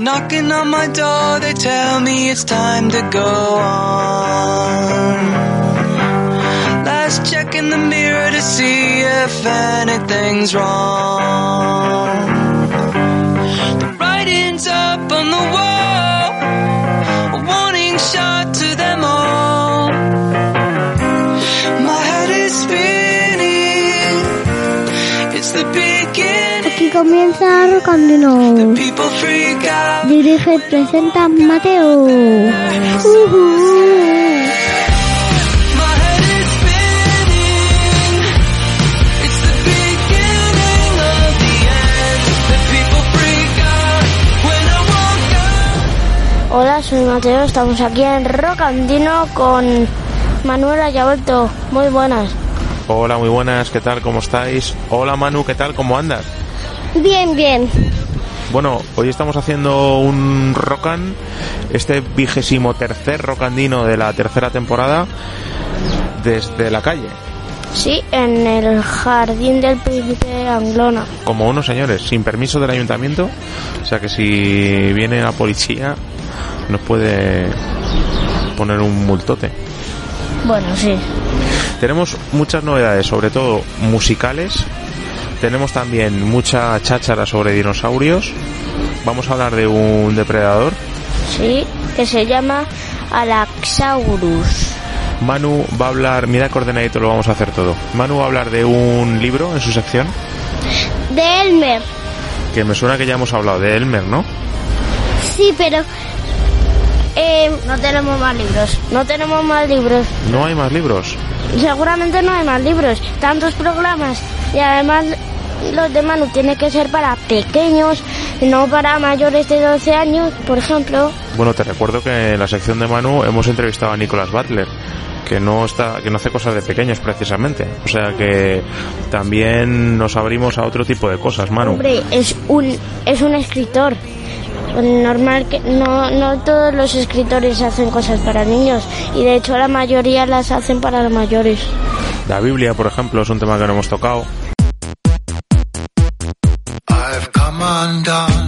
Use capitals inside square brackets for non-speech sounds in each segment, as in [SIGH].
Knocking on my door, they tell me it's time to go on. Last check in the mirror to see if anything's wrong. The writing's up on the wall, The people freak out when I walk out. Hola, soy Mateo. Estamos aquí en Rocandino con Manuela ya ha vuelto. Muy buenas. Hola, muy buenas, ¿qué tal? ¿Cómo estáis? Hola Manu, ¿qué tal? ¿Cómo andas? Bien, bien. Bueno, hoy estamos haciendo un rocan, este vigésimo tercer rocandino de la tercera temporada, desde la calle, Sí, en el jardín del príncipe Anglona. como unos señores, sin permiso del ayuntamiento, o sea que si viene la policía nos puede poner un multote. Bueno, sí. Tenemos muchas novedades, sobre todo musicales. Tenemos también mucha cháchara sobre dinosaurios. Vamos a hablar de un depredador. Sí, que se llama Alaxaurus. Manu va a hablar, mira coordenadito, lo vamos a hacer todo. Manu va a hablar de un libro en su sección, De Elmer. que me suena que ya hemos hablado de Elmer, ¿no? Sí, pero... eh, no tenemos más libros. No tenemos más libros. No hay más libros. Seguramente no hay más libros. Tantos programas. Y además los de Manu tienen que ser para pequeños, no para mayores de 12 años, por ejemplo. Bueno, te recuerdo que en la sección de Manu hemos entrevistado a Nicolas Butler, que no está, que no hace cosas de pequeños precisamente. O sea que también nos abrimos a otro tipo de cosas, Manu. Hombre, es un, es un escritor. Normal que no, no todos los escritores hacen cosas para niños y de hecho la mayoría las hacen para los mayores. La Biblia, por ejemplo, es un tema que no hemos tocado. Amanda.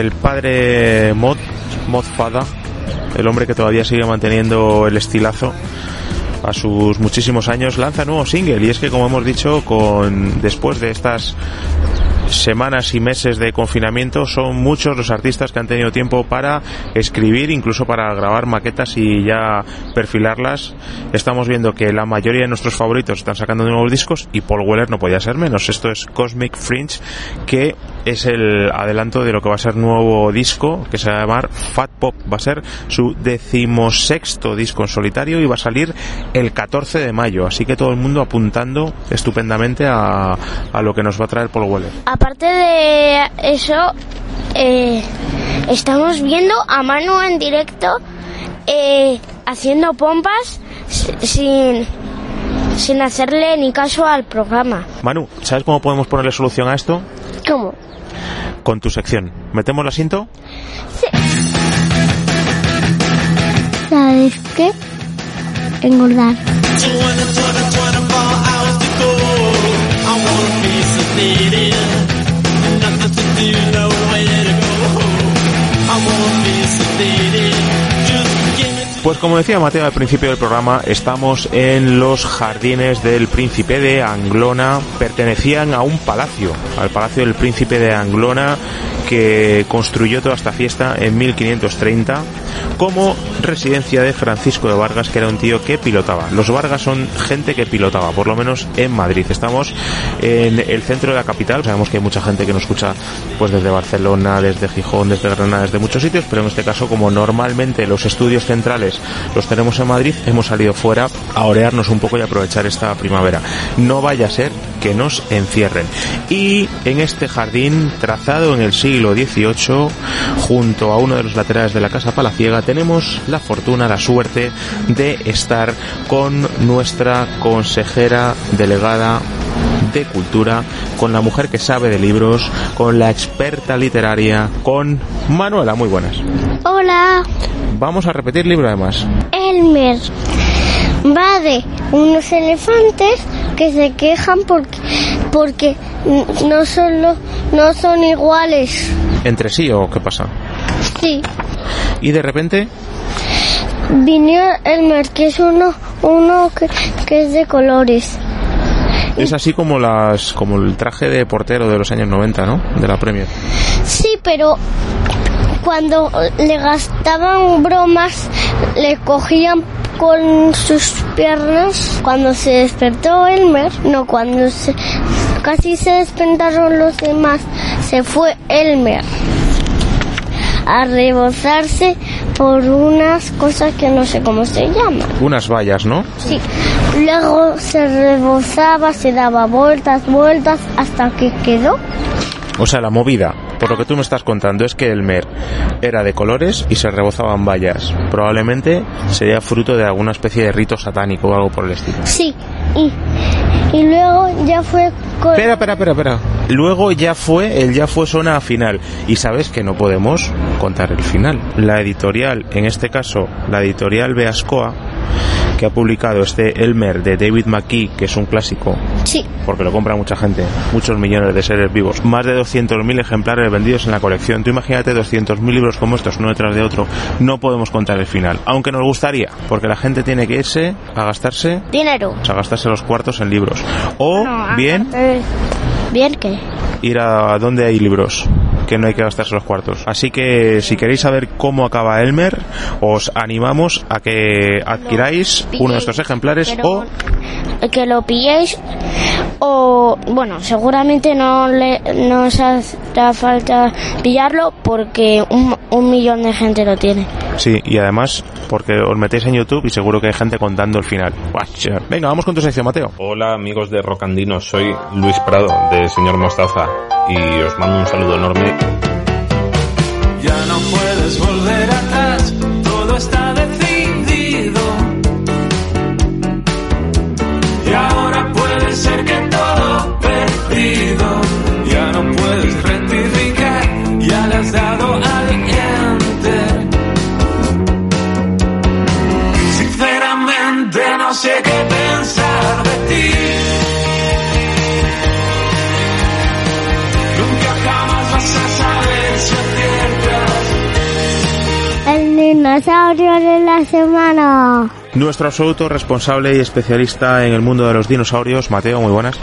El padre Mod, Mozfada, el hombre que todavía sigue manteniendo el estilazo a sus muchísimos años, lanza nuevo single. Y es que, como hemos dicho, con después de estas semanas y meses de confinamiento son muchos los artistas que han tenido tiempo para escribir, incluso para grabar maquetas y ya perfilarlas. Estamos viendo que la mayoría de nuestros favoritos están sacando nuevos discos y Paul Weller no podía ser menos. Esto es Cosmic Fringe, que es el adelanto de lo que va a ser nuevo disco, que se va a llamar Fat Pop. Va a ser su decimosexto disco en solitario y va a salir el 14 de mayo. Así que todo el mundo apuntando estupendamente a, a lo que nos va a traer Paul Weller. Aparte de eso, eh, estamos viendo a Manu en directo eh, haciendo pompas si- sin, sin hacerle ni caso al programa. Manu, ¿sabes cómo podemos ponerle solución a esto? ¿Cómo? Con tu sección. ¿Metemos la cinto? ¿Sabes qué? Engordar. Pues como decía Mateo al principio del programa, estamos en los jardines del príncipe de Anglona. Pertenecían a un palacio, al palacio del príncipe de Anglona, que construyó toda esta fiesta en 1530 como residencia de Francisco de Vargas, que era un tío que pilotaba. Los Vargas son gente que pilotaba, por lo menos en Madrid. Estamos en el centro de la capital. Sabemos que hay mucha gente que nos escucha pues desde Barcelona, desde Gijón, desde Granada, desde muchos sitios, pero en este caso, como normalmente los estudios centrales los tenemos en Madrid, hemos salido fuera a orearnos un poco y aprovechar esta primavera. No vaya a ser que nos encierren. Y en este jardín, trazado en el siglo XVIII, junto a uno de los laterales de la Casa Palaciega, tenemos la fortuna, la suerte de estar con nuestra consejera delegada de cultura, con la mujer que sabe de libros, con la experta literaria, con Manuela. Muy buenas. Hola, Vamos a repetir libro además. Elmer. Va de unos elefantes que se quejan porque, porque no, solo, no son iguales. ¿Entre sí o qué pasa? Sí. Y de repente, Vino Elmer, que es uno, uno que, que es de colores. es así como las como el traje de portero de los años 90, ¿no? De la Premier. Sí, pero cuando le gastaban bromas, le cogían con sus piernas. Cuando se despertó Elmer, no, cuando se, casi se despertaron los demás, se fue Elmer a rebozarse por unas cosas que no sé cómo se llaman. Unas vallas, ¿no? Sí. Luego se rebozaba, se daba vueltas, vueltas, hasta que quedó. O sea, la movida, por lo que tú me estás contando, es que el mer era de colores y se rebozaban vallas. Probablemente sería fruto de alguna especie de rito satánico o algo por el estilo. Sí, y, y luego ya fue con... Espera, espera, espera, espera. Luego ya fue, el ya fue zona a final. Y sabes que no podemos contar el final. La editorial, en este caso, la editorial Beascoa, que ha publicado este Elmer de David McKee, que es un clásico, Sí, porque lo compra mucha gente, muchos millones de seres vivos, más de 200.000 ejemplares vendidos en la colección. Tú imagínate 200.000 libros como estos, uno detrás de otro. No podemos contar el final, aunque nos gustaría, porque la gente tiene que irse a gastarse, dinero. a gastarse los cuartos en libros. O bien ¿Bien qué? Ir a donde hay libros que no hay que gastarse los cuartos. Así que si queréis saber cómo acaba Elmer, os animamos a que adquiráis uno de estos ejemplares o que lo pilléis o bueno seguramente no le no os hará falta pillarlo porque un, un millón de gente lo tiene Sí, y además porque os metéis en YouTube y seguro que hay gente contando el final. Venga, vamos con tu sección, Mateo. Hola amigos de Rocandino, soy Luis Prado de Señor Mostaza y os mando un saludo enorme. Ya no puedes volver atrás, dinosaurios de la semana. Nuestro absoluto responsable y especialista en el mundo de los dinosaurios, Mateo, muy buenas.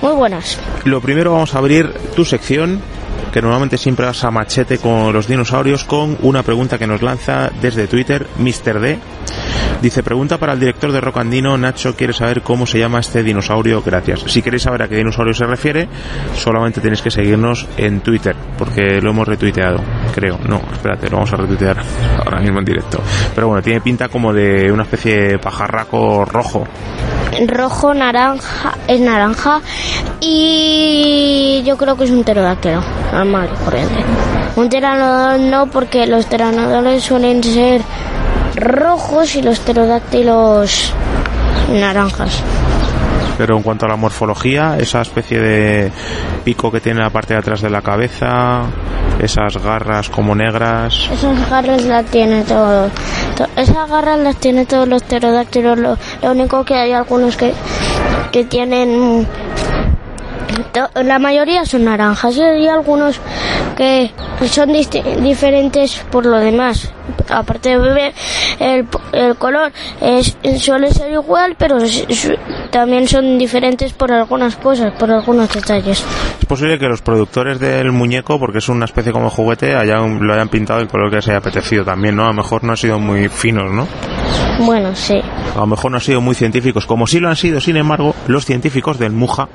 Muy buenas. Lo primero vamos a abrir tu sección, que normalmente siempre vas a machete con los dinosaurios, con una pregunta que nos lanza desde Twitter, Mr. D. Dice, pregunta para el director de Rock Andino, Nacho quiere saber cómo se llama este dinosaurio, gracias. Si queréis saber a qué dinosaurio se refiere, solamente tenéis que seguirnos en Twitter, porque lo hemos retuiteado, creo. No, espérate, lo vamos a retuitear ahora mismo en directo. Pero bueno, tiene pinta como de una especie de pajarraco rojo. Rojo, naranja, es naranja y yo creo que es un pterodáctilo, normal corriente. Un pteranodón no, porque los pteranodones suelen ser rojos y los pterodáctilos naranjas. Pero en cuanto a la morfología, esa especie de pico que tiene la parte de atrás de la cabeza, esas garras como negras, Esas garras las tiene todo. to- esas garras las tiene todos los pterodáctilos. Lo, lo único que hay algunos que, que tienen. La mayoría son naranjas y hay algunos que son diferentes por lo demás. Aparte de el, el color es, suele ser igual, pero también son diferentes por algunas cosas, por algunos detalles. Es posible que los productores del muñeco, porque es una especie como juguete, hayan, lo hayan pintado el color que les haya apetecido también, ¿no? A lo mejor no han sido muy finos, ¿no? Bueno, sí. A lo mejor no han sido muy científicos, como sí lo han sido, sin embargo, los científicos del MUJA,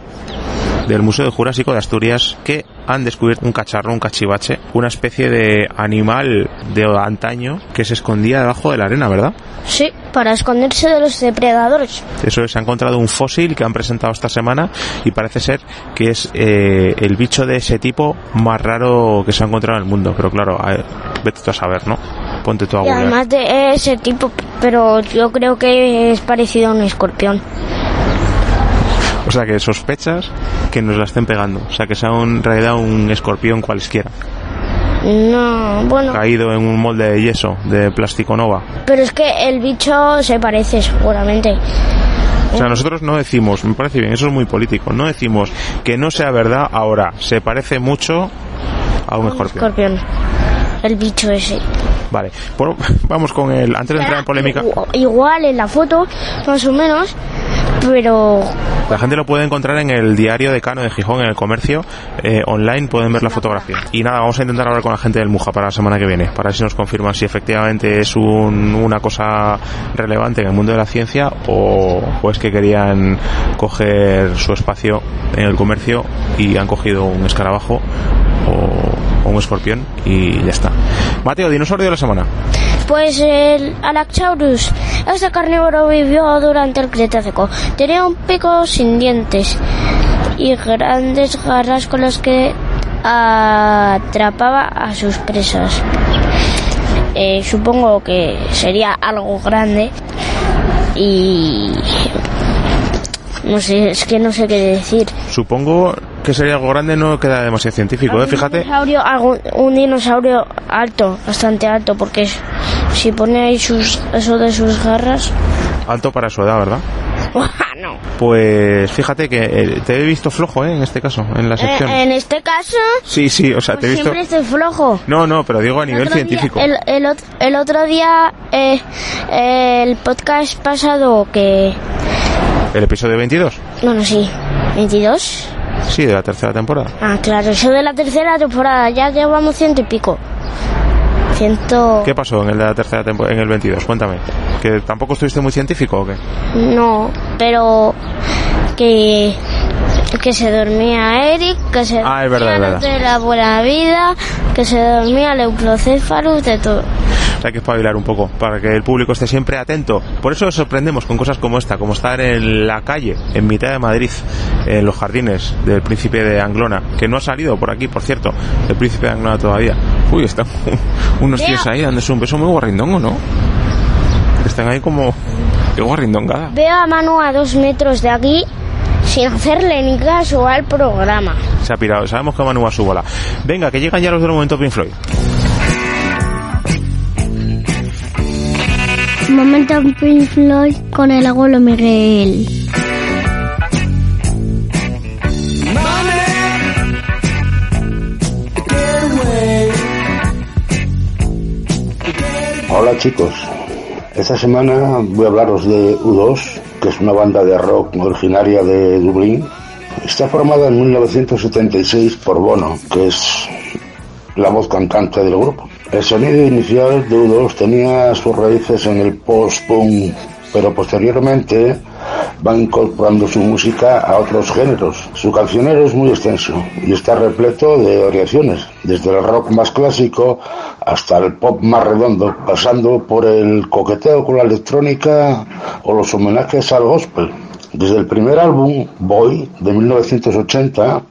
del Museo Jurásico de Asturias, que han descubierto un cacharro, un cachivache, una especie de animal de antaño que se escondía debajo de la arena, ¿verdad? Sí, para esconderse de los depredadores. Eso es, se ha encontrado un fósil que han presentado esta semana y parece ser que es eh, el bicho de ese tipo más raro que se ha encontrado en el mundo. Pero claro, a ver, vete tú a saber, ¿no? Ponte tú a Y además de ese tipo, pero yo creo que es parecido a un escorpión. O sea que sospechas que nos la estén pegando. O sea que sea en realidad un escorpión cualesquiera. No, bueno, Caído en un molde de yeso, de plástico nova. pero es que el bicho se parece seguramente. O sea, nosotros no decimos, me parece bien, eso es muy político, no decimos que no sea verdad ahora, se parece mucho a un escorpión. Escorpión. El bicho ese. Vale, bueno, [LAUGHS] vamos con el, antes de entrar en polémica, Igu- Igual en la foto, más o menos, pero la gente lo puede encontrar en el diario de Cano de Gijón, en el comercio, eh, online pueden ver la fotografía. Y nada, vamos a intentar hablar con la gente del Muja para la semana que viene, para ver si nos confirman si efectivamente es un- una cosa relevante en el mundo de la ciencia o, o es que querían coger su espacio en el comercio y han cogido un escarabajo o, o un escorpión y ya está. Mateo, dinosaurio de la semana. Pues el Alaxaurus, este carnívoro vivió durante el Cretácico. Tenía un pico sin dientes y grandes garras con las que atrapaba a sus presas. Eh, supongo que sería algo grande y no sé, es que no sé qué decir. Supongo que sería algo grande, no queda demasiado científico, ¿eh? Un Fíjate. dinosaurio, un dinosaurio alto, bastante alto, porque si pone ahí sus, eso de sus garras, Alto para su edad, ¿verdad? [LAUGHS] no. Pues fíjate que eh, te he visto flojo, ¿eh? En este caso, en la sección. Eh, en este caso, Sí, sí, o sea, te he pues visto... siempre estoy flojo. No, no, pero digo a nivel otro día- científico. el, el el otro día, eh, el podcast pasado que... ¿El episodio 22? Bueno, sí, 22. Sí, de la tercera temporada. Ah, claro, eso de la tercera temporada, ya llevamos ciento y pico. Ciento... ¿Qué pasó en el de la tercera temporada, en el 22? Cuéntame. ¿Que tampoco estuviste muy científico o qué? No, pero que que se dormía Eric, que se Ah, es verdad, dormía verdad. de la buena vida, que se dormía Leuclocéphalo, de todo. Hay que espabilar un poco para que el público esté siempre atento. Por eso nos sorprendemos con cosas como esta, como estar en la calle, en mitad de Madrid, en los jardines del príncipe de Anglona, que no ha salido por aquí, por cierto, el príncipe de Anglona todavía. Uy, están [LAUGHS] unos Vea. tíos ahí dándose un beso muy guarrindongo, ¿no? Están ahí como... ¡Qué guarrindongada! Veo a Manu a dos metros de aquí sin hacerle ni caso al programa. Se ha pirado. Sabemos que Manu va a su bola. Venga, que llegan ya los del momento Pink Floyd. Momento Pink Floyd con el abuelo Miguel. Hola chicos, esta semana voy a hablaros de U2, que es una banda de rock originaria de Dublín. Está formada en 1976 por Bono, que es la voz cantante del grupo. El sonido inicial de U2 tenía sus raíces en el post-punk, pero posteriormente van incorporando su música a otros géneros. Su cancionero es muy extenso y está repleto de variaciones, desde el rock más clásico hasta el pop más redondo, pasando por el coqueteo con la electrónica o los homenajes al gospel. Desde el primer álbum, Boy, de 1980,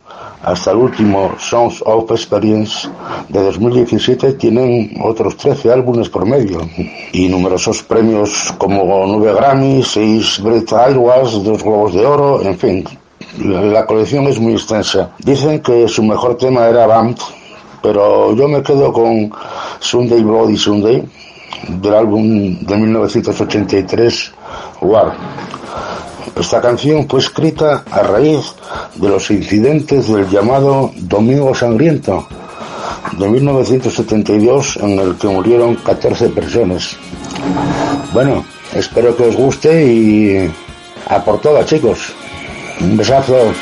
hasta el último Songs of Experience de 2017 tienen otros 13 álbumes por medio y numerosos premios como 9 Grammys, 6 Brit Awards, 2 Globos de Oro, en fin. La colección es muy extensa. Dicen que su mejor tema era Band, pero yo me quedo con Sunday Bloody Sunday del álbum de 1983 War. Esta canción fue escrita a raíz de los incidentes del llamado Domingo Sangriento de 1972 en el que murieron 14 personas. Bueno, espero que os guste y a por todas chicos. Un besazo.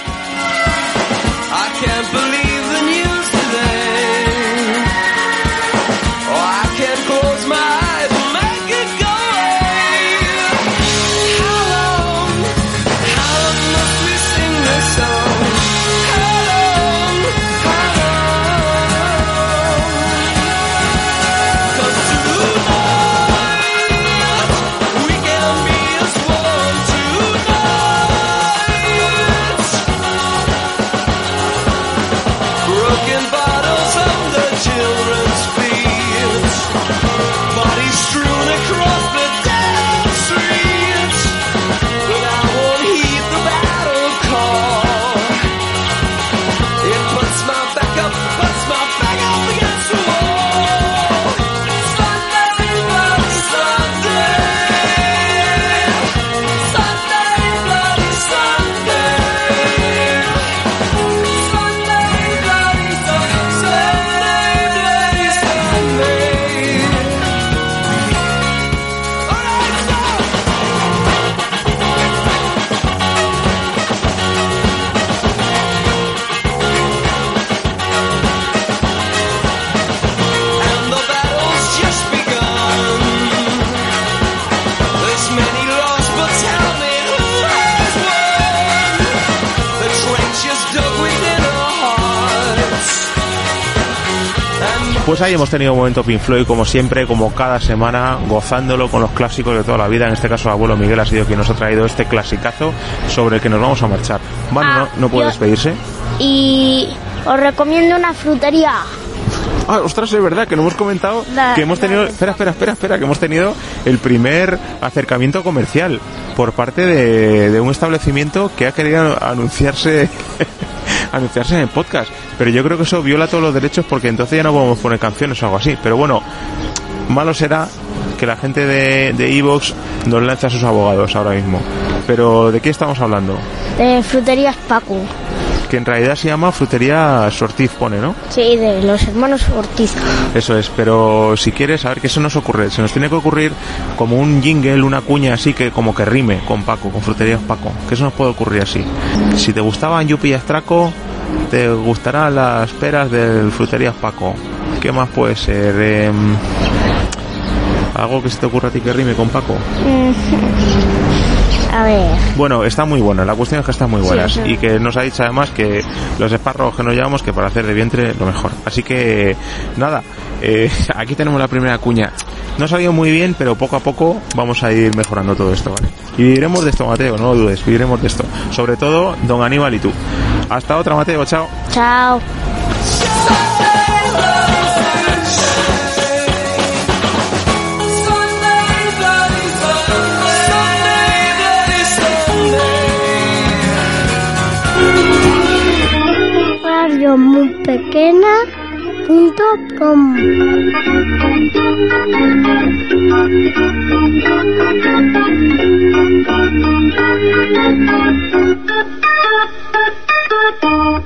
Pues ahí hemos tenido un momento Pink Floyd, como siempre, como cada semana, gozándolo con los clásicos de toda la vida. En este caso, el abuelo Miguel ha sido quien nos ha traído este clasicazo sobre el que nos vamos a marchar. Bueno, Ah, no, no puede yo- despedirse. Y os recomiendo una frutería. Ah, ostras, es verdad que no hemos comentado que hemos tenido. Espera, espera, espera, espera, que hemos tenido el primer acercamiento comercial por parte de, de un establecimiento que ha querido anunciarse. Anunciarse en el podcast. Pero yo creo que eso viola todos los derechos porque entonces ya no podemos poner canciones o algo así. Pero bueno malo será que la gente de de Evox nos lance a sus abogados ahora mismo. Pero de qué estamos hablando De fruterías Paco. Que en realidad se llama frutería Sortiz pone no Sí, de los hermanos Ortiz. Eso es, pero si quieres, a ver qué se nos ocurre. Se nos tiene que ocurrir como un jingle, una cuña así que como que rime con Paco, con Fruterías Paco. Que eso nos puede ocurrir así. Si te gustaban Yupi y Astraco, te gustarán las peras del Fruterías Paco. ¿Qué más puede ser? Em, algo que se te ocurra a ti que rime con Paco. A ver. Bueno, está muy buena, la cuestión es que están muy buenas sí. y que nos ha dicho además que los espárragos que nos llevamos que para hacer de vientre lo mejor. Así que nada, eh, [LAUGHS] aquí tenemos la primera cuña. No ha salido muy bien, pero poco a poco vamos a ir mejorando todo esto, ¿vale? Y viviremos de esto, Mateo, no lo dudes, viviremos de esto. Sobre todo, don Aníbal y tú. Hasta otra, Mateo, chao. Chao. Sunday. Radio